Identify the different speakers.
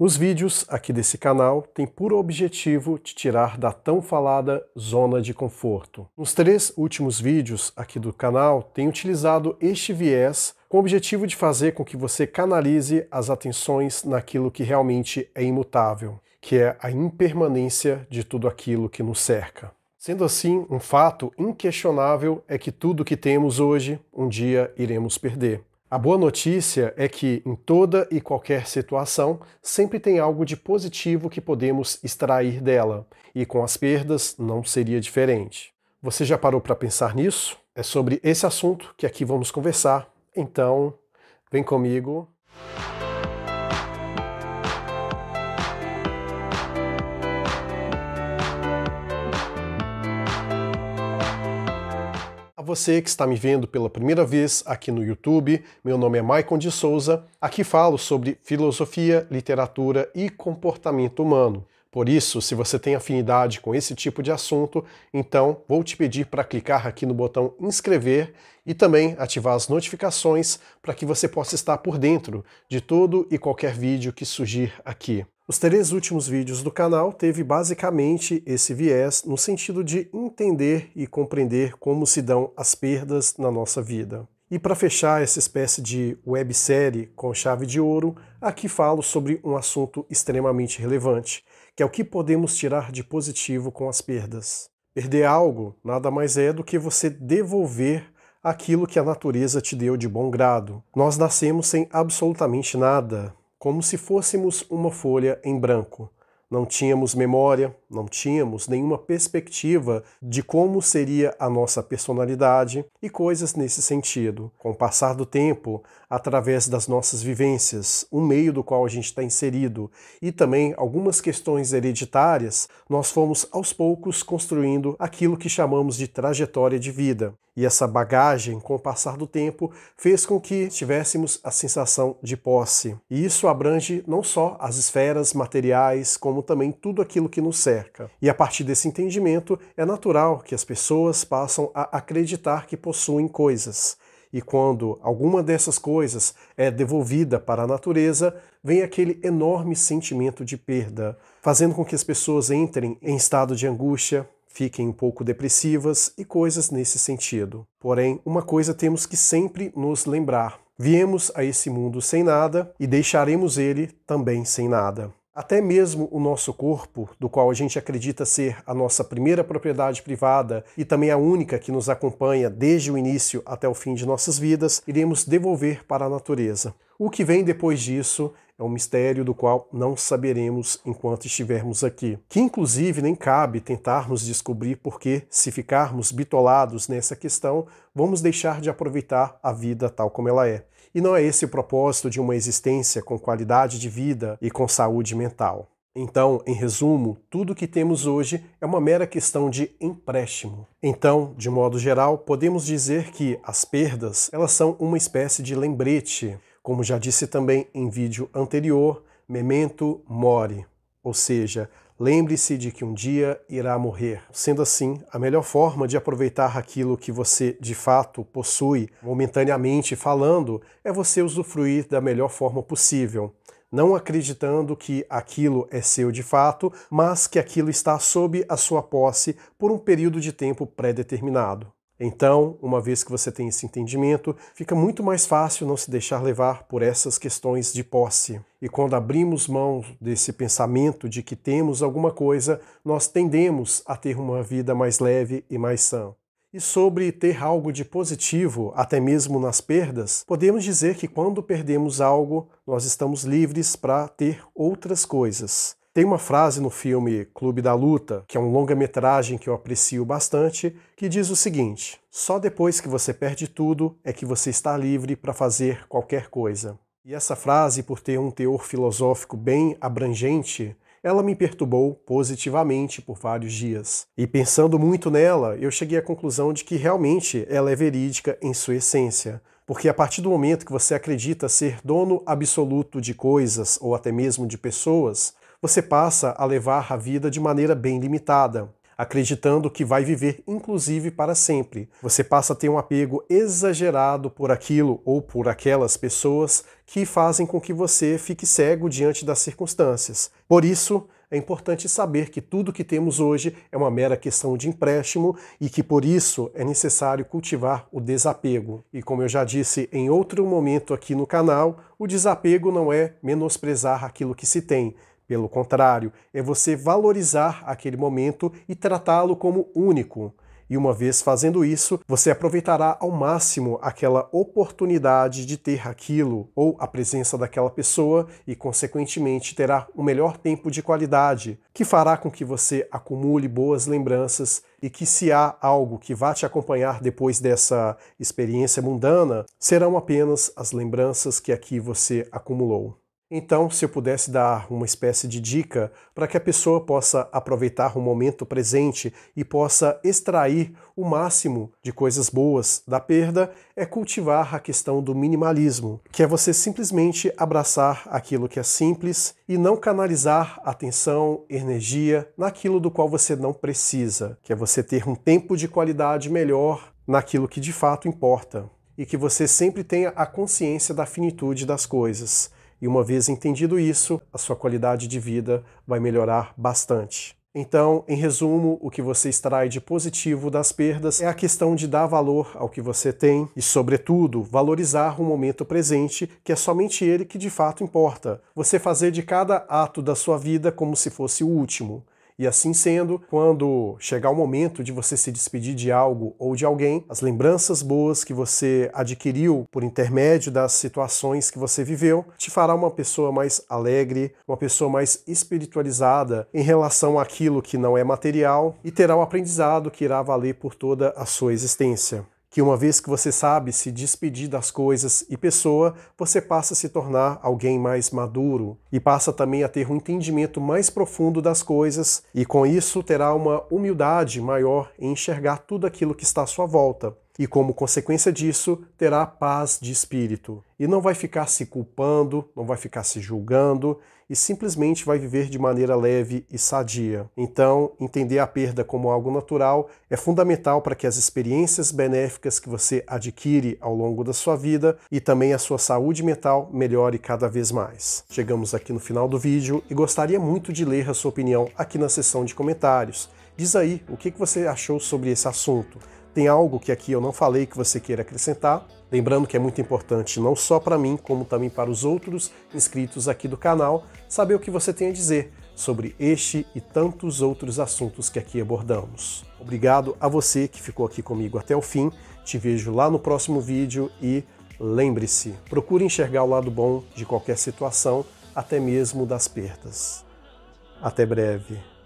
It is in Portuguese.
Speaker 1: Os vídeos aqui desse canal têm por objetivo te tirar da tão falada zona de conforto. Nos três últimos vídeos aqui do canal, tenho utilizado este viés com o objetivo de fazer com que você canalize as atenções naquilo que realmente é imutável, que é a impermanência de tudo aquilo que nos cerca. Sendo assim, um fato inquestionável é que tudo que temos hoje, um dia iremos perder. A boa notícia é que em toda e qualquer situação sempre tem algo de positivo que podemos extrair dela, e com as perdas não seria diferente. Você já parou para pensar nisso? É sobre esse assunto que aqui vamos conversar. Então, vem comigo. Você que está me vendo pela primeira vez aqui no YouTube, meu nome é Maicon de Souza. Aqui falo sobre filosofia, literatura e comportamento humano. Por isso, se você tem afinidade com esse tipo de assunto, então vou te pedir para clicar aqui no botão inscrever e também ativar as notificações para que você possa estar por dentro de todo e qualquer vídeo que surgir aqui. Os três últimos vídeos do canal teve basicamente esse viés no sentido de entender e compreender como se dão as perdas na nossa vida. E para fechar essa espécie de websérie com chave de ouro, aqui falo sobre um assunto extremamente relevante, que é o que podemos tirar de positivo com as perdas. Perder algo nada mais é do que você devolver aquilo que a natureza te deu de bom grado. Nós nascemos sem absolutamente nada, como se fôssemos uma folha em branco. Não tínhamos memória, não tínhamos nenhuma perspectiva de como seria a nossa personalidade e coisas nesse sentido. Com o passar do tempo, através das nossas vivências, o meio do qual a gente está inserido e também algumas questões hereditárias, nós fomos aos poucos construindo aquilo que chamamos de trajetória de vida. E essa bagagem, com o passar do tempo, fez com que tivéssemos a sensação de posse. E isso abrange não só as esferas materiais, como também tudo aquilo que nos cerca. E a partir desse entendimento, é natural que as pessoas passam a acreditar que possuem coisas. E quando alguma dessas coisas é devolvida para a natureza, vem aquele enorme sentimento de perda, fazendo com que as pessoas entrem em estado de angústia, fiquem um pouco depressivas e coisas nesse sentido. Porém, uma coisa temos que sempre nos lembrar: viemos a esse mundo sem nada e deixaremos ele também sem nada. Até mesmo o nosso corpo, do qual a gente acredita ser a nossa primeira propriedade privada e também a única que nos acompanha desde o início até o fim de nossas vidas, iremos devolver para a natureza. O que vem depois disso é um mistério do qual não saberemos enquanto estivermos aqui. Que inclusive nem cabe tentarmos descobrir porque, se ficarmos bitolados nessa questão, vamos deixar de aproveitar a vida tal como ela é. E não é esse o propósito de uma existência com qualidade de vida e com saúde mental. Então, em resumo, tudo que temos hoje é uma mera questão de empréstimo. Então, de modo geral, podemos dizer que as perdas, elas são uma espécie de lembrete como já disse também em vídeo anterior, memento mori, ou seja, lembre-se de que um dia irá morrer. Sendo assim, a melhor forma de aproveitar aquilo que você de fato possui, momentaneamente falando, é você usufruir da melhor forma possível não acreditando que aquilo é seu de fato, mas que aquilo está sob a sua posse por um período de tempo pré-determinado. Então, uma vez que você tem esse entendimento, fica muito mais fácil não se deixar levar por essas questões de posse. E quando abrimos mão desse pensamento de que temos alguma coisa, nós tendemos a ter uma vida mais leve e mais sã. E sobre ter algo de positivo, até mesmo nas perdas, podemos dizer que quando perdemos algo, nós estamos livres para ter outras coisas. Tem uma frase no filme Clube da Luta, que é um longa-metragem que eu aprecio bastante, que diz o seguinte: só depois que você perde tudo é que você está livre para fazer qualquer coisa. E essa frase, por ter um teor filosófico bem abrangente, ela me perturbou positivamente por vários dias. E pensando muito nela, eu cheguei à conclusão de que realmente ela é verídica em sua essência. Porque a partir do momento que você acredita ser dono absoluto de coisas ou até mesmo de pessoas, você passa a levar a vida de maneira bem limitada. acreditando que vai viver inclusive para sempre. Você passa a ter um apego exagerado por aquilo ou por aquelas pessoas que fazem com que você fique cego diante das circunstâncias. Por isso, é importante saber que tudo que temos hoje é uma mera questão de empréstimo e que por isso é necessário cultivar o desapego. E como eu já disse em outro momento aqui no canal, o desapego não é menosprezar aquilo que se tem. Pelo contrário, é você valorizar aquele momento e tratá-lo como único. E uma vez fazendo isso, você aproveitará ao máximo aquela oportunidade de ter aquilo ou a presença daquela pessoa e, consequentemente, terá um melhor tempo de qualidade, que fará com que você acumule boas lembranças e que, se há algo que vá te acompanhar depois dessa experiência mundana, serão apenas as lembranças que aqui você acumulou. Então, se eu pudesse dar uma espécie de dica para que a pessoa possa aproveitar o momento presente e possa extrair o máximo de coisas boas da perda, é cultivar a questão do minimalismo, que é você simplesmente abraçar aquilo que é simples e não canalizar atenção, energia naquilo do qual você não precisa, que é você ter um tempo de qualidade melhor naquilo que de fato importa e que você sempre tenha a consciência da finitude das coisas e uma vez entendido isso, a sua qualidade de vida vai melhorar bastante. Então, em resumo, o que você extrai de positivo das perdas é a questão de dar valor ao que você tem e, sobretudo, valorizar o momento presente, que é somente ele que de fato importa. Você fazer de cada ato da sua vida como se fosse o último. E assim sendo, quando chegar o momento de você se despedir de algo ou de alguém, as lembranças boas que você adquiriu por intermédio das situações que você viveu te fará uma pessoa mais alegre, uma pessoa mais espiritualizada em relação àquilo que não é material e terá o um aprendizado que irá valer por toda a sua existência que uma vez que você sabe se despedir das coisas e pessoa, você passa a se tornar alguém mais maduro e passa também a ter um entendimento mais profundo das coisas e com isso terá uma humildade maior em enxergar tudo aquilo que está à sua volta. E como consequência disso, terá paz de espírito. E não vai ficar se culpando, não vai ficar se julgando, e simplesmente vai viver de maneira leve e sadia. Então, entender a perda como algo natural é fundamental para que as experiências benéficas que você adquire ao longo da sua vida e também a sua saúde mental melhore cada vez mais. Chegamos aqui no final do vídeo e gostaria muito de ler a sua opinião aqui na seção de comentários. Diz aí o que você achou sobre esse assunto. Tem algo que aqui eu não falei que você queira acrescentar? Lembrando que é muito importante não só para mim, como também para os outros inscritos aqui do canal, saber o que você tem a dizer sobre este e tantos outros assuntos que aqui abordamos. Obrigado a você que ficou aqui comigo até o fim. Te vejo lá no próximo vídeo e lembre-se, procure enxergar o lado bom de qualquer situação, até mesmo das perdas. Até breve.